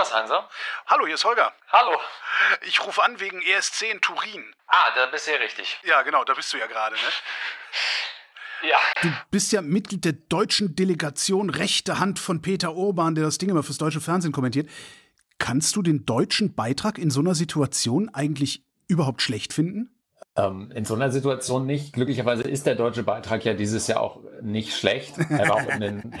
Lukas Heinser. Hallo, hier ist Holger. Hallo. Ich rufe an wegen ESC in Turin. Ah, da bist du ja richtig. Ja, genau, da bist du ja gerade, ne? Ja. Du bist ja Mitglied der deutschen Delegation rechte Hand von Peter Urban, der das Ding immer fürs deutsche Fernsehen kommentiert. Kannst du den deutschen Beitrag in so einer Situation eigentlich überhaupt schlecht finden? Ähm, in so einer Situation nicht. Glücklicherweise ist der deutsche Beitrag ja dieses Jahr auch nicht schlecht. Er war auch in den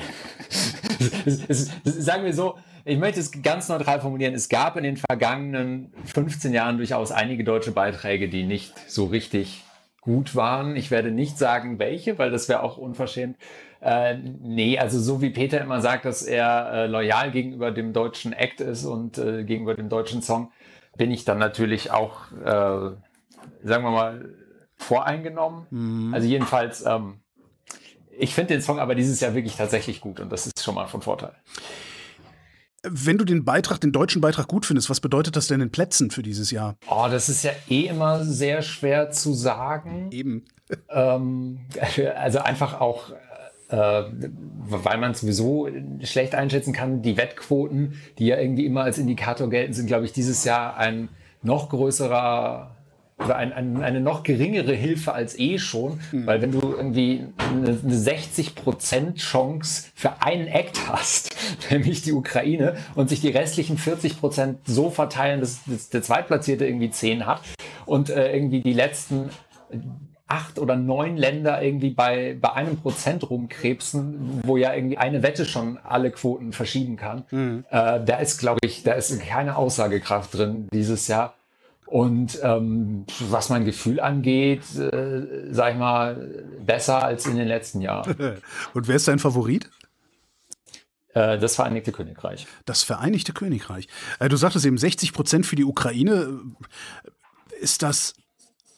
sagen wir so, ich möchte es ganz neutral formulieren. Es gab in den vergangenen 15 Jahren durchaus einige deutsche Beiträge, die nicht so richtig gut waren. Ich werde nicht sagen, welche, weil das wäre auch unverschämt. Äh, nee, also so wie Peter immer sagt, dass er äh, loyal gegenüber dem deutschen Act ist und äh, gegenüber dem deutschen Song, bin ich dann natürlich auch, äh, sagen wir mal, voreingenommen. Mhm. Also jedenfalls, ähm, ich finde den Song aber dieses Jahr wirklich tatsächlich gut und das ist schon mal von Vorteil. Wenn du den Beitrag, den deutschen Beitrag gut findest, was bedeutet das denn in Plätzen für dieses Jahr? Oh, das ist ja eh immer sehr schwer zu sagen. Eben. Ähm, also einfach auch, äh, weil man sowieso schlecht einschätzen kann, die Wettquoten, die ja irgendwie immer als Indikator gelten, sind, glaube ich, dieses Jahr ein noch größerer oder ein, ein, eine noch geringere Hilfe als eh schon, mhm. weil wenn du irgendwie eine, eine 60% Chance für einen Act hast, nämlich die Ukraine, und sich die restlichen 40% so verteilen, dass, dass der Zweitplatzierte irgendwie 10 hat und äh, irgendwie die letzten acht oder neun Länder irgendwie bei, bei einem Prozent rumkrebsen, wo ja irgendwie eine Wette schon alle Quoten verschieben kann. Mhm. Äh, da ist, glaube ich, da ist keine Aussagekraft drin dieses Jahr. Und ähm, was mein Gefühl angeht, äh, sag ich mal, besser als in den letzten Jahren. Und wer ist dein Favorit? Äh, das Vereinigte Königreich. Das Vereinigte Königreich. Äh, du sagtest eben 60 Prozent für die Ukraine. Ist das,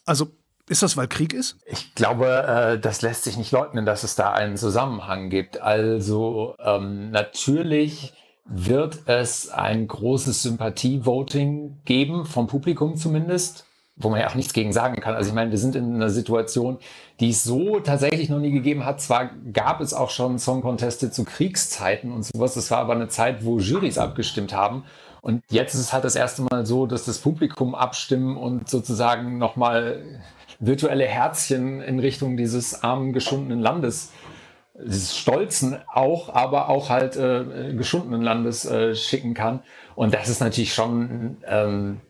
also ist das, weil Krieg ist? Ich glaube, äh, das lässt sich nicht leugnen, dass es da einen Zusammenhang gibt. Also ähm, natürlich wird es ein großes Sympathie-Voting geben, vom Publikum zumindest, wo man ja auch nichts gegen sagen kann. Also ich meine, wir sind in einer Situation, die es so tatsächlich noch nie gegeben hat. Zwar gab es auch schon Song-Conteste zu Kriegszeiten und sowas, das war aber eine Zeit, wo Jurys abgestimmt haben. Und jetzt ist es halt das erste Mal so, dass das Publikum abstimmen und sozusagen nochmal virtuelle Herzchen in Richtung dieses armen, geschundenen Landes des Stolzen auch, aber auch halt äh, geschundenen Landes äh, schicken kann. Und das ist natürlich schon, ähm,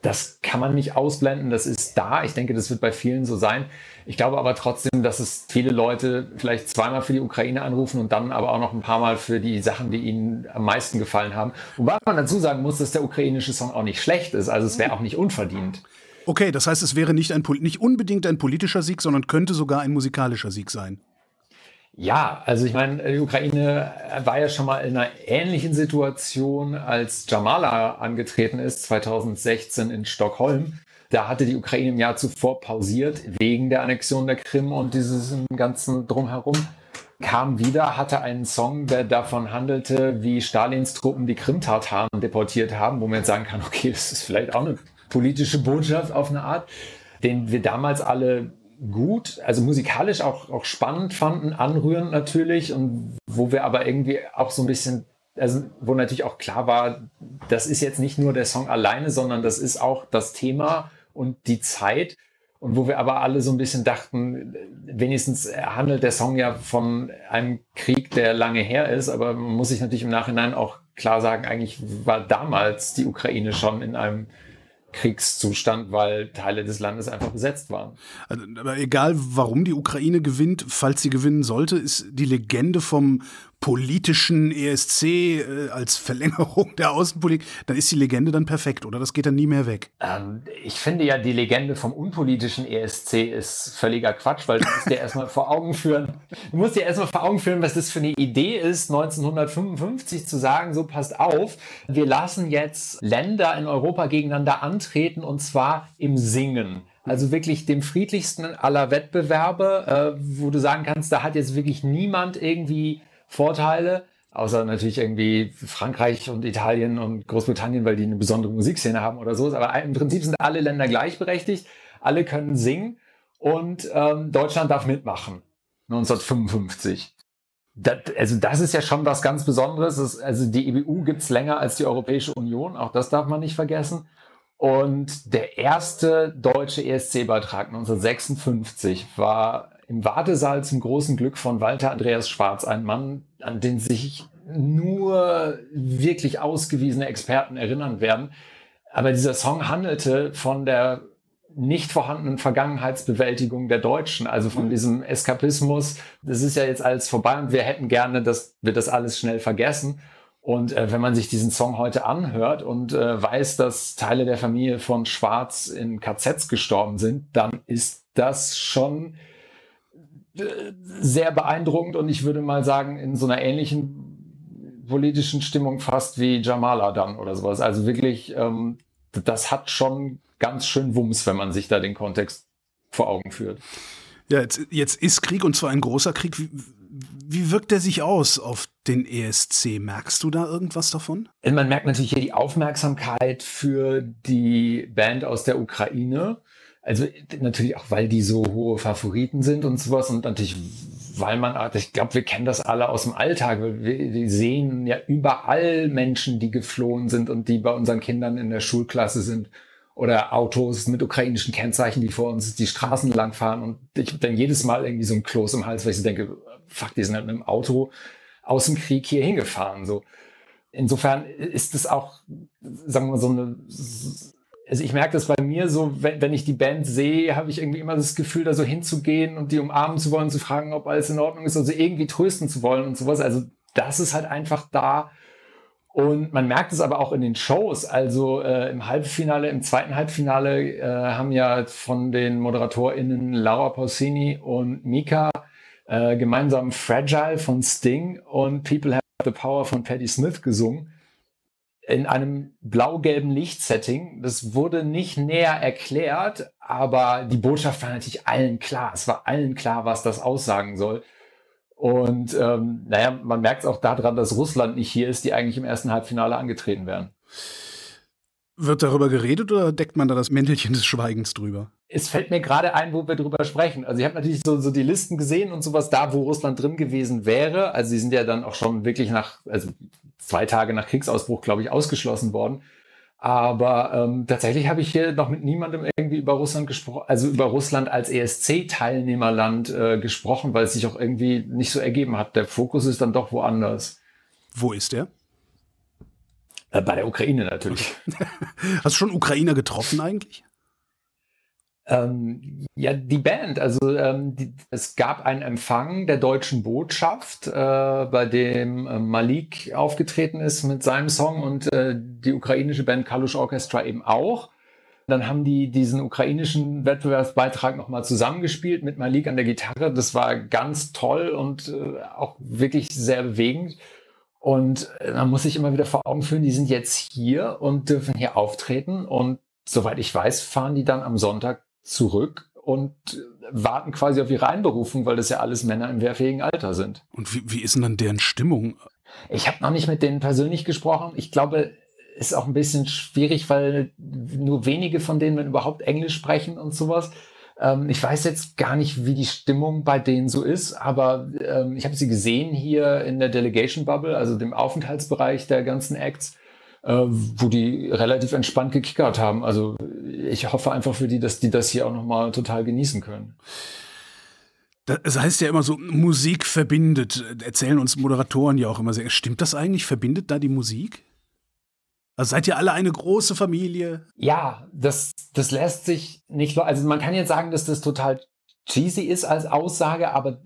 das kann man nicht ausblenden, das ist da. Ich denke, das wird bei vielen so sein. Ich glaube aber trotzdem, dass es viele Leute vielleicht zweimal für die Ukraine anrufen und dann aber auch noch ein paar Mal für die Sachen, die ihnen am meisten gefallen haben. Wobei man dazu sagen muss, dass der ukrainische Song auch nicht schlecht ist. Also es wäre auch nicht unverdient. Okay, das heißt, es wäre nicht, ein, nicht unbedingt ein politischer Sieg, sondern könnte sogar ein musikalischer Sieg sein. Ja, also ich meine, die Ukraine war ja schon mal in einer ähnlichen Situation, als Jamala angetreten ist, 2016 in Stockholm. Da hatte die Ukraine im Jahr zuvor pausiert wegen der Annexion der Krim und dieses ganzen Drumherum. Kam wieder, hatte einen Song, der davon handelte, wie Stalins Truppen die Krim-Tataren deportiert haben, wo man jetzt sagen kann, okay, das ist vielleicht auch eine politische Botschaft auf eine Art, den wir damals alle gut, also musikalisch auch, auch spannend fanden, anrührend natürlich und wo wir aber irgendwie auch so ein bisschen, also wo natürlich auch klar war, das ist jetzt nicht nur der Song alleine, sondern das ist auch das Thema und die Zeit und wo wir aber alle so ein bisschen dachten, wenigstens handelt der Song ja von einem Krieg, der lange her ist, aber man muss sich natürlich im Nachhinein auch klar sagen, eigentlich war damals die Ukraine schon in einem Kriegszustand, weil Teile des Landes einfach besetzt waren. Also, aber egal, warum die Ukraine gewinnt, falls sie gewinnen sollte, ist die Legende vom politischen ESC äh, als Verlängerung der Außenpolitik, dann ist die Legende dann perfekt, oder? Das geht dann nie mehr weg. Ähm, ich finde ja, die Legende vom unpolitischen ESC ist völliger Quatsch, weil du musst dir erstmal vor Augen führen, du musst dir erstmal vor Augen führen, was das für eine Idee ist, 1955 zu sagen, so passt auf, wir lassen jetzt Länder in Europa gegeneinander antreten und zwar im Singen. Also wirklich dem friedlichsten aller Wettbewerbe, äh, wo du sagen kannst, da hat jetzt wirklich niemand irgendwie Vorteile, außer natürlich irgendwie Frankreich und Italien und Großbritannien, weil die eine besondere Musikszene haben oder so. Aber im Prinzip sind alle Länder gleichberechtigt, alle können singen und ähm, Deutschland darf mitmachen. 1955. das, also das ist ja schon was ganz Besonderes. Das, also die EBU gibt's länger als die Europäische Union, auch das darf man nicht vergessen. Und der erste deutsche ESC-Beitrag 1956 war im Wartesaal zum großen Glück von Walter Andreas Schwarz, ein Mann, an den sich nur wirklich ausgewiesene Experten erinnern werden. Aber dieser Song handelte von der nicht vorhandenen Vergangenheitsbewältigung der Deutschen, also von mhm. diesem Eskapismus. Das ist ja jetzt alles vorbei und wir hätten gerne, dass wir das alles schnell vergessen. Und äh, wenn man sich diesen Song heute anhört und äh, weiß, dass Teile der Familie von Schwarz in KZs gestorben sind, dann ist das schon sehr beeindruckend und ich würde mal sagen, in so einer ähnlichen politischen Stimmung fast wie Jamala dann oder sowas. Also wirklich, ähm, das hat schon ganz schön Wumms, wenn man sich da den Kontext vor Augen führt. Ja, jetzt, jetzt ist Krieg und zwar ein großer Krieg. Wie, wie wirkt der sich aus auf den ESC? Merkst du da irgendwas davon? Man merkt natürlich hier die Aufmerksamkeit für die Band aus der Ukraine. Also natürlich auch, weil die so hohe Favoriten sind und sowas und natürlich, weil man, ich glaube, wir kennen das alle aus dem Alltag. Wir, wir sehen ja überall Menschen, die geflohen sind und die bei unseren Kindern in der Schulklasse sind oder Autos mit ukrainischen Kennzeichen, die vor uns die Straßen lang fahren und ich habe dann jedes Mal irgendwie so ein Kloß im Hals, weil ich so denke, fuck, die sind halt mit dem Auto aus dem Krieg hier hingefahren. So. Insofern ist es auch, sagen wir mal, so eine, also ich merke das bei mir so, wenn, wenn ich die Band sehe, habe ich irgendwie immer das Gefühl, da so hinzugehen und die umarmen zu wollen, zu fragen, ob alles in Ordnung ist, also irgendwie trösten zu wollen und sowas. Also das ist halt einfach da und man merkt es aber auch in den Shows. Also äh, im Halbfinale, im zweiten Halbfinale äh, haben ja von den ModeratorInnen Laura Pausini und Mika äh, gemeinsam Fragile von Sting und People Have the Power von Patti Smith gesungen. In einem blau-gelben Lichtsetting. Das wurde nicht näher erklärt, aber die Botschaft war natürlich allen klar. Es war allen klar, was das aussagen soll. Und ähm, naja, man merkt es auch daran, dass Russland nicht hier ist, die eigentlich im ersten Halbfinale angetreten wären. Wird darüber geredet oder deckt man da das Mäntelchen des Schweigens drüber? Es fällt mir gerade ein, wo wir drüber sprechen. Also ich habe natürlich so, so die Listen gesehen und sowas da, wo Russland drin gewesen wäre. Also sie sind ja dann auch schon wirklich nach, also zwei Tage nach Kriegsausbruch, glaube ich, ausgeschlossen worden. Aber ähm, tatsächlich habe ich hier noch mit niemandem irgendwie über Russland gesprochen, also über Russland als ESC-Teilnehmerland äh, gesprochen, weil es sich auch irgendwie nicht so ergeben hat. Der Fokus ist dann doch woanders. Wo ist der? Äh, bei der Ukraine natürlich. Hast du schon Ukrainer getroffen eigentlich? Ähm, ja, die Band, also ähm, die, es gab einen Empfang der deutschen Botschaft, äh, bei dem äh, Malik aufgetreten ist mit seinem Song und äh, die ukrainische Band Kalush Orchestra eben auch. Dann haben die diesen ukrainischen Wettbewerbsbeitrag nochmal zusammengespielt mit Malik an der Gitarre. Das war ganz toll und äh, auch wirklich sehr bewegend. Und äh, man muss sich immer wieder vor Augen führen, die sind jetzt hier und dürfen hier auftreten. Und soweit ich weiß, fahren die dann am Sonntag zurück und warten quasi auf ihre Einberufung, weil das ja alles Männer im wehrfähigen Alter sind. Und wie, wie ist denn dann deren Stimmung? Ich habe noch nicht mit denen persönlich gesprochen. Ich glaube, ist auch ein bisschen schwierig, weil nur wenige von denen, wenn überhaupt Englisch sprechen und sowas. Ähm, ich weiß jetzt gar nicht, wie die Stimmung bei denen so ist, aber ähm, ich habe sie gesehen hier in der Delegation Bubble, also dem Aufenthaltsbereich der ganzen Acts wo die relativ entspannt gekickert haben. Also ich hoffe einfach für die, dass die das hier auch nochmal total genießen können. Das heißt ja immer so, Musik verbindet. Erzählen uns Moderatoren ja auch immer sehr. Stimmt das eigentlich? Verbindet da die Musik? Also seid ihr alle eine große Familie? Ja, das, das lässt sich nicht. Also man kann jetzt sagen, dass das total cheesy ist als Aussage, aber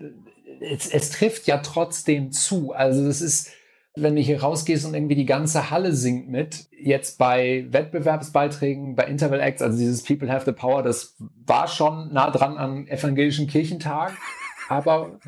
es, es trifft ja trotzdem zu. Also das ist wenn du hier rausgehst und irgendwie die ganze Halle singt mit, jetzt bei Wettbewerbsbeiträgen, bei Interval Acts, also dieses People Have the Power, das war schon nah dran an evangelischen Kirchentag, aber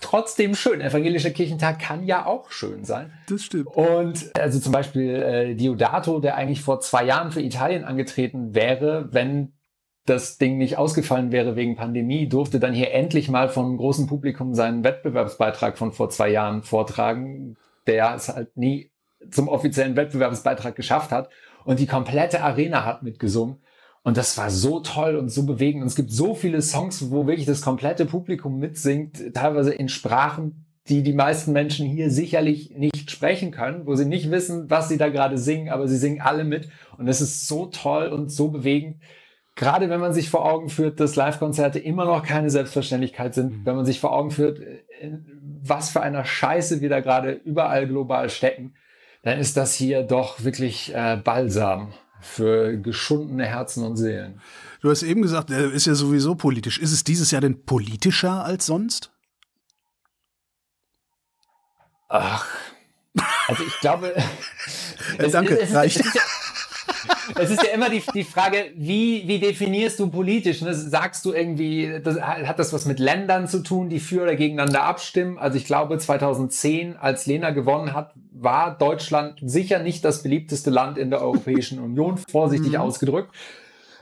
trotzdem schön. Evangelischer Kirchentag kann ja auch schön sein. Das stimmt. Und also zum Beispiel äh, Diodato, der eigentlich vor zwei Jahren für Italien angetreten wäre, wenn das Ding nicht ausgefallen wäre wegen Pandemie, durfte dann hier endlich mal vom großen Publikum seinen Wettbewerbsbeitrag von vor zwei Jahren vortragen, der es halt nie zum offiziellen Wettbewerbsbeitrag geschafft hat. Und die komplette Arena hat mitgesungen. Und das war so toll und so bewegend. Und es gibt so viele Songs, wo wirklich das komplette Publikum mitsingt, teilweise in Sprachen, die die meisten Menschen hier sicherlich nicht sprechen können, wo sie nicht wissen, was sie da gerade singen, aber sie singen alle mit. Und es ist so toll und so bewegend. Gerade wenn man sich vor Augen führt, dass Live-Konzerte immer noch keine Selbstverständlichkeit sind, mhm. wenn man sich vor Augen führt, was für einer Scheiße wir da gerade überall global stecken, dann ist das hier doch wirklich äh, Balsam für geschundene Herzen und Seelen. Du hast eben gesagt, er ist ja sowieso politisch. Ist es dieses Jahr denn politischer als sonst? Ach, also ich glaube. es, Danke, es, es, reicht. Es es ist ja immer die, die Frage, wie, wie definierst du politisch? Ne? Sagst du irgendwie, das, hat das was mit Ländern zu tun, die für oder gegeneinander abstimmen? Also ich glaube, 2010, als Lena gewonnen hat, war Deutschland sicher nicht das beliebteste Land in der Europäischen Union, vorsichtig mhm. ausgedrückt.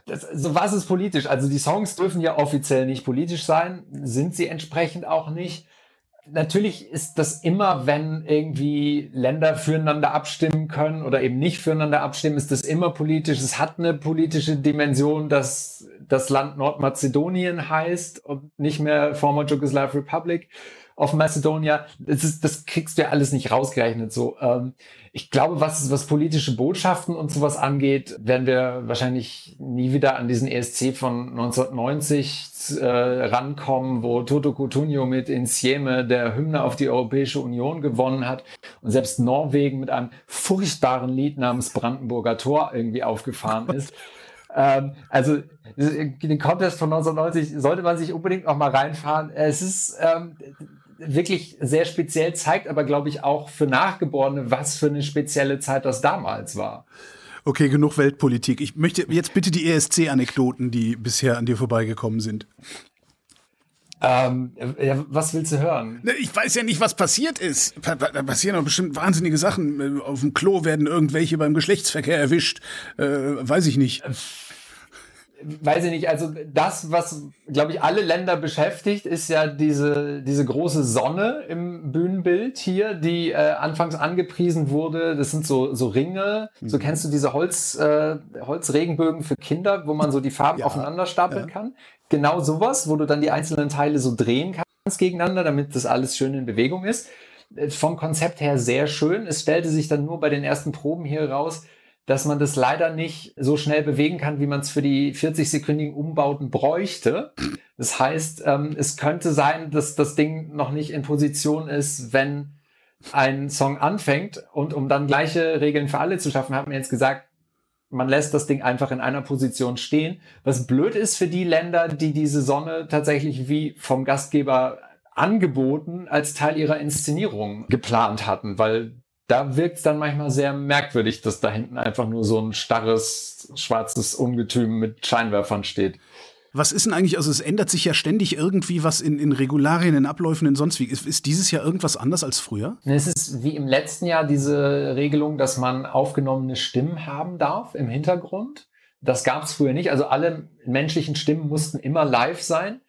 Das, so was ist politisch? Also die Songs dürfen ja offiziell nicht politisch sein, sind sie entsprechend auch nicht natürlich ist das immer, wenn irgendwie Länder füreinander abstimmen können oder eben nicht füreinander abstimmen, ist das immer politisch. Es hat eine politische Dimension, dass das Land Nordmazedonien heißt und nicht mehr Former Yugoslav Republic of Macedonia. Das, ist, das kriegst du ja alles nicht rausgerechnet. So, ähm, ich glaube, was, was politische Botschaften und sowas angeht, werden wir wahrscheinlich nie wieder an diesen ESC von 1990 äh, rankommen, wo Toto Coutinho mit Insieme der Hymne auf die Europäische Union gewonnen hat und selbst Norwegen mit einem furchtbaren Lied namens Brandenburger Tor irgendwie aufgefahren ist. Ähm, also den Contest von 1990 sollte man sich unbedingt noch mal reinfahren. Es ist ähm, wirklich sehr speziell, zeigt aber, glaube ich, auch für Nachgeborene, was für eine spezielle Zeit das damals war. Okay, genug Weltpolitik. Ich möchte jetzt bitte die ESC-Anekdoten, die bisher an dir vorbeigekommen sind. Ähm, ja, was willst du hören? Ne, ich weiß ja nicht, was passiert ist. Da passieren doch bestimmt wahnsinnige Sachen. Auf dem Klo werden irgendwelche beim Geschlechtsverkehr erwischt. Äh, weiß ich nicht. Weiß ich nicht, also das, was, glaube ich, alle Länder beschäftigt, ist ja diese, diese große Sonne im Bühnenbild hier, die äh, anfangs angepriesen wurde. Das sind so, so Ringe. Mhm. So kennst du diese Holz, äh, Holzregenbögen für Kinder, wo man so die Farben ja. aufeinander stapeln ja. kann. Genau sowas, wo du dann die einzelnen Teile so drehen kannst gegeneinander, damit das alles schön in Bewegung ist. Äh, vom Konzept her sehr schön. Es stellte sich dann nur bei den ersten Proben hier raus, dass man das leider nicht so schnell bewegen kann, wie man es für die 40-sekündigen Umbauten bräuchte. Das heißt, ähm, es könnte sein, dass das Ding noch nicht in Position ist, wenn ein Song anfängt. Und um dann gleiche Regeln für alle zu schaffen, hat man jetzt gesagt, man lässt das Ding einfach in einer Position stehen. Was blöd ist für die Länder, die diese Sonne tatsächlich wie vom Gastgeber angeboten als Teil ihrer Inszenierung geplant hatten, weil da wirkt es dann manchmal sehr merkwürdig, dass da hinten einfach nur so ein starres, schwarzes Ungetüm mit Scheinwerfern steht. Was ist denn eigentlich, also es ändert sich ja ständig irgendwie was in, in Regularien, in Abläufen, in sonst wie. Ist, ist dieses Jahr irgendwas anders als früher? Es ist wie im letzten Jahr diese Regelung, dass man aufgenommene Stimmen haben darf im Hintergrund. Das gab es früher nicht. Also alle menschlichen Stimmen mussten immer live sein.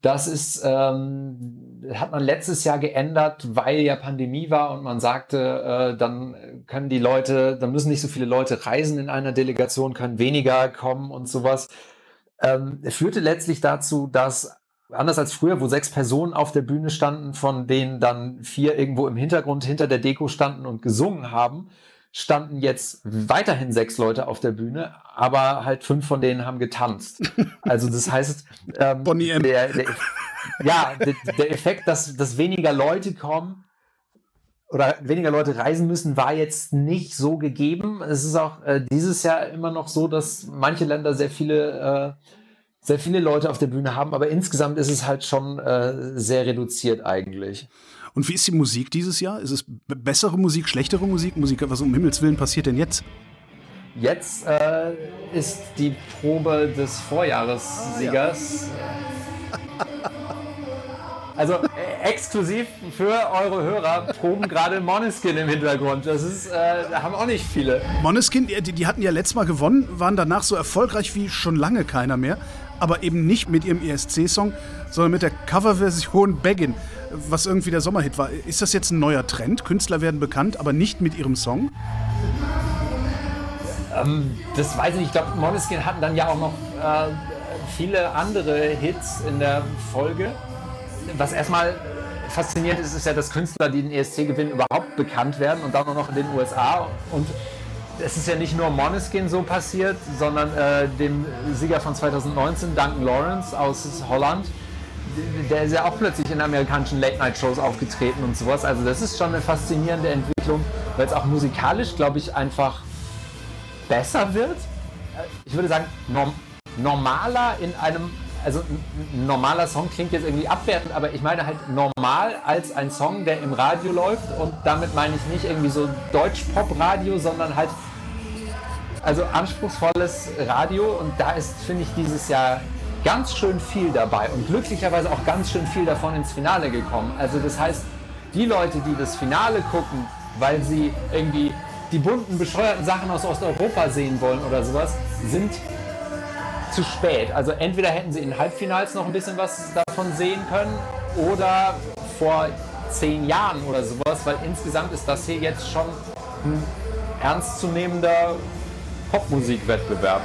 Das ist, ähm, hat man letztes Jahr geändert, weil ja Pandemie war und man sagte, äh, dann können die Leute, dann müssen nicht so viele Leute reisen in einer Delegation, können weniger kommen und sowas. Ähm, führte letztlich dazu, dass anders als früher, wo sechs Personen auf der Bühne standen, von denen dann vier irgendwo im Hintergrund hinter der Deko standen und gesungen haben, standen jetzt weiterhin sechs Leute auf der Bühne, aber halt fünf von denen haben getanzt. Also das heißt, ähm, der, der, ja, der, der Effekt, dass, dass weniger Leute kommen oder weniger Leute reisen müssen, war jetzt nicht so gegeben. Es ist auch äh, dieses Jahr immer noch so, dass manche Länder sehr viele äh, sehr viele Leute auf der Bühne haben, aber insgesamt ist es halt schon äh, sehr reduziert eigentlich. Und wie ist die Musik dieses Jahr? Ist es bessere Musik, schlechtere Musik? Musik, was um Himmels Willen passiert denn jetzt? Jetzt äh, ist die Probe des Vorjahressiegers. Also äh, exklusiv für eure Hörer proben gerade Moneskin im Hintergrund. Das ist, äh, haben auch nicht viele. Moneskin, die, die hatten ja letztes Mal gewonnen, waren danach so erfolgreich wie schon lange keiner mehr. Aber eben nicht mit ihrem ESC-Song, sondern mit der Coverversion Beggin was irgendwie der Sommerhit war. Ist das jetzt ein neuer Trend? Künstler werden bekannt, aber nicht mit ihrem Song? Ähm, das weiß ich nicht. Ich glaube, Måneskin hatten dann ja auch noch äh, viele andere Hits in der Folge. Was erstmal faszinierend ist, ist ja, dass Künstler, die den ESC gewinnen, überhaupt bekannt werden und dann auch noch in den USA. Und es ist ja nicht nur Moneskin so passiert, sondern äh, dem Sieger von 2019, Duncan Lawrence aus Holland, der ist ja auch plötzlich in amerikanischen Late-Night-Shows aufgetreten und sowas. Also das ist schon eine faszinierende Entwicklung, weil es auch musikalisch, glaube ich, einfach besser wird. Ich würde sagen, norm normaler in einem, also ein normaler Song klingt jetzt irgendwie abwertend, aber ich meine halt normal als ein Song, der im Radio läuft und damit meine ich nicht irgendwie so Deutsch-Pop-Radio, sondern halt also anspruchsvolles Radio und da ist, finde ich, dieses Jahr ganz schön viel dabei und glücklicherweise auch ganz schön viel davon ins Finale gekommen. Also das heißt, die Leute, die das Finale gucken, weil sie irgendwie die bunten, bescheuerten Sachen aus Osteuropa sehen wollen oder sowas, sind zu spät. Also entweder hätten sie in Halbfinals noch ein bisschen was davon sehen können oder vor zehn Jahren oder sowas, weil insgesamt ist das hier jetzt schon ein ernstzunehmender Popmusikwettbewerb.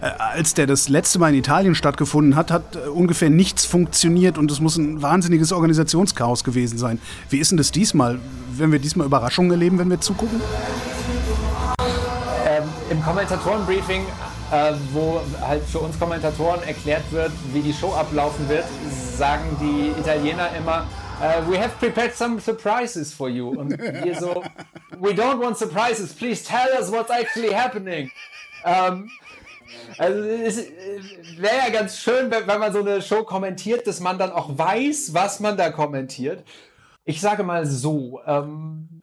Äh, als der das letzte Mal in Italien stattgefunden hat, hat äh, ungefähr nichts funktioniert und es muss ein wahnsinniges Organisationschaos gewesen sein. Wie ist denn das diesmal? Werden wir diesmal Überraschungen erleben, wenn wir zugucken? Ähm, Im Kommentatorenbriefing, äh, wo halt für uns Kommentatoren erklärt wird, wie die Show ablaufen wird, sagen die Italiener immer, Uh, we have prepared some surprises for you. Und wir so, we don't want surprises, please tell us what's actually happening. Ähm, also es wäre ja ganz schön, wenn, wenn man so eine Show kommentiert, dass man dann auch weiß, was man da kommentiert. Ich sage mal so, ähm,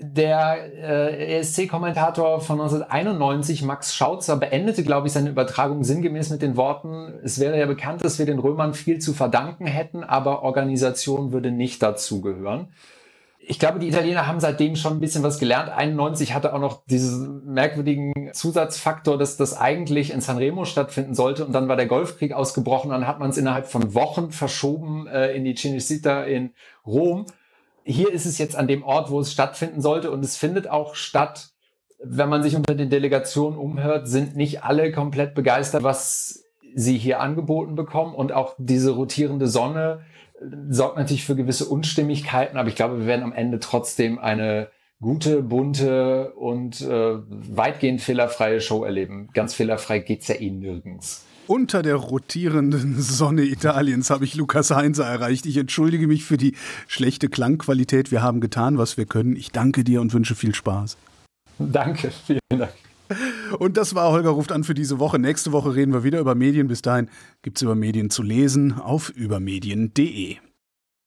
der äh, ESC-Kommentator von 1991, Max Schautzer, beendete, glaube ich, seine Übertragung sinngemäß mit den Worten, es wäre ja bekannt, dass wir den Römern viel zu verdanken hätten, aber Organisation würde nicht dazugehören ich glaube, die Italiener haben seitdem schon ein bisschen was gelernt. 91 hatte auch noch diesen merkwürdigen Zusatzfaktor, dass das eigentlich in Sanremo stattfinden sollte und dann war der Golfkrieg ausgebrochen. Dann hat man es innerhalb von Wochen verschoben äh, in die Cinecittà in Rom. Hier ist es jetzt an dem Ort, wo es stattfinden sollte und es findet auch statt. Wenn man sich unter den Delegationen umhört, sind nicht alle komplett begeistert, was sie hier angeboten bekommen und auch diese rotierende Sonne sorgt natürlich für gewisse Unstimmigkeiten, aber ich glaube, wir werden am Ende trotzdem eine gute, bunte und äh, weitgehend fehlerfreie Show erleben. Ganz fehlerfrei geht's ja eh nirgends. Unter der rotierenden Sonne Italiens habe ich Lukas Heinzer erreicht. Ich entschuldige mich für die schlechte Klangqualität. Wir haben getan, was wir können. Ich danke dir und wünsche viel Spaß. Danke, vielen Dank. Und das war Holger ruft an für diese Woche. Nächste Woche reden wir wieder über Medien. Bis dahin gibt es über Medien zu lesen auf übermedien.de.